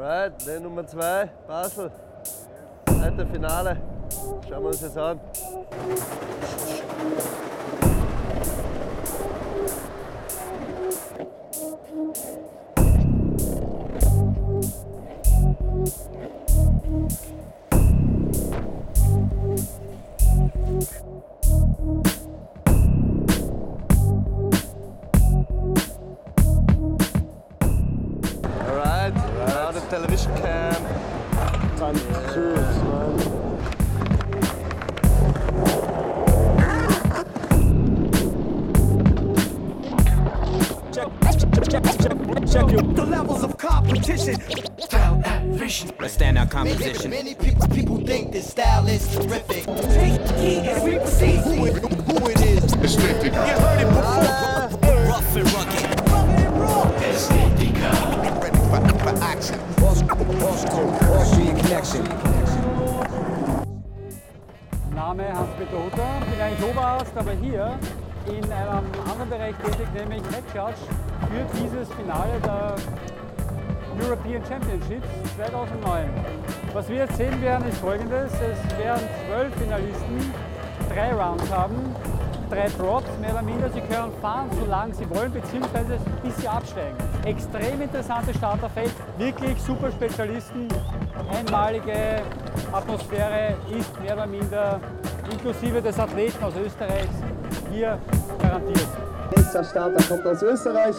Alright, der Nummer 2, Basel. Heute Finale. Schauen wir uns das an. Now the television cam. Time to choose, man. The levels of competition. Style at vision. Let's stand out composition. Many people, people think this style is terrific. Take heed as we proceed. Who it, who it is? You Name Hans-Peter Hutter, bin eigentlich Oberarzt, aber hier in einem anderen Bereich tätig, nämlich Head für dieses Finale der European Championships 2009. Was wir jetzt sehen werden, ist folgendes. Es werden zwölf Finalisten drei Rounds haben, drei Drops, mehr oder minder. Sie können fahren, solange sie wollen, beziehungsweise bis sie absteigen. Extrem interessantes Starterfeld, wirklich super Spezialisten, einmalige Atmosphäre ist mehr oder minder inklusive des Athleten aus Österreich hier garantiert. Nächster Starter kommt aus Österreich.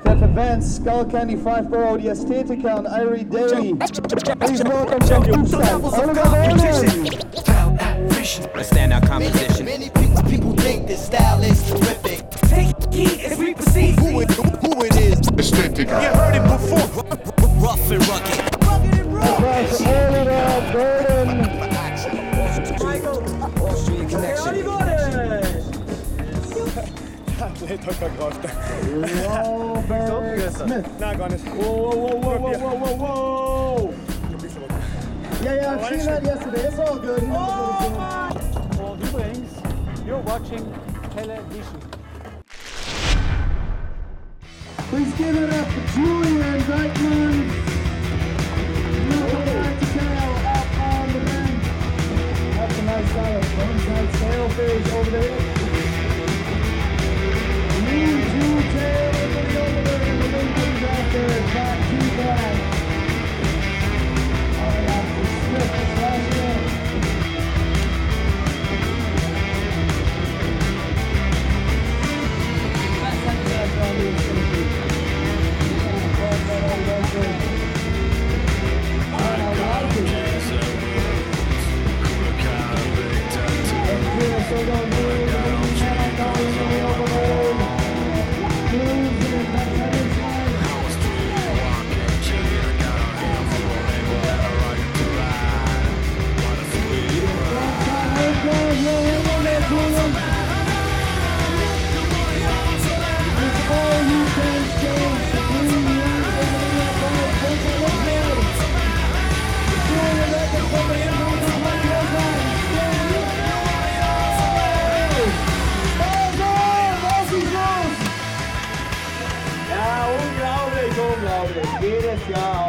Stefan Vance, Skull Candy, Five Borough, die Ästhetiker und Irie Daly. Please welcome The Buchstein, Oliver competition. Bowman. Stand out composition. Robert Smith. Nein, gar nicht. Whoa, whoa, whoa, whoa, whoa, whoa, whoa, whoa. Yeah, yeah, I've seen that yesterday. It's all good. Und übrigens, you're watching television. Please give it up for Julian Reitman.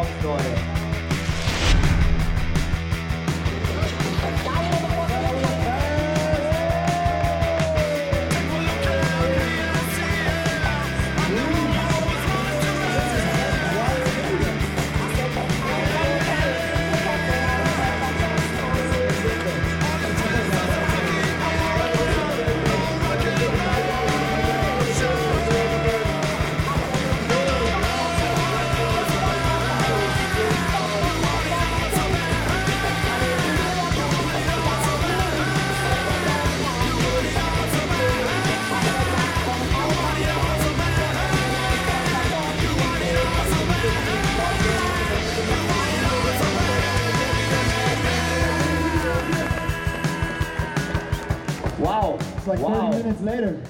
Soft Goya. like wow. 30 minutes later.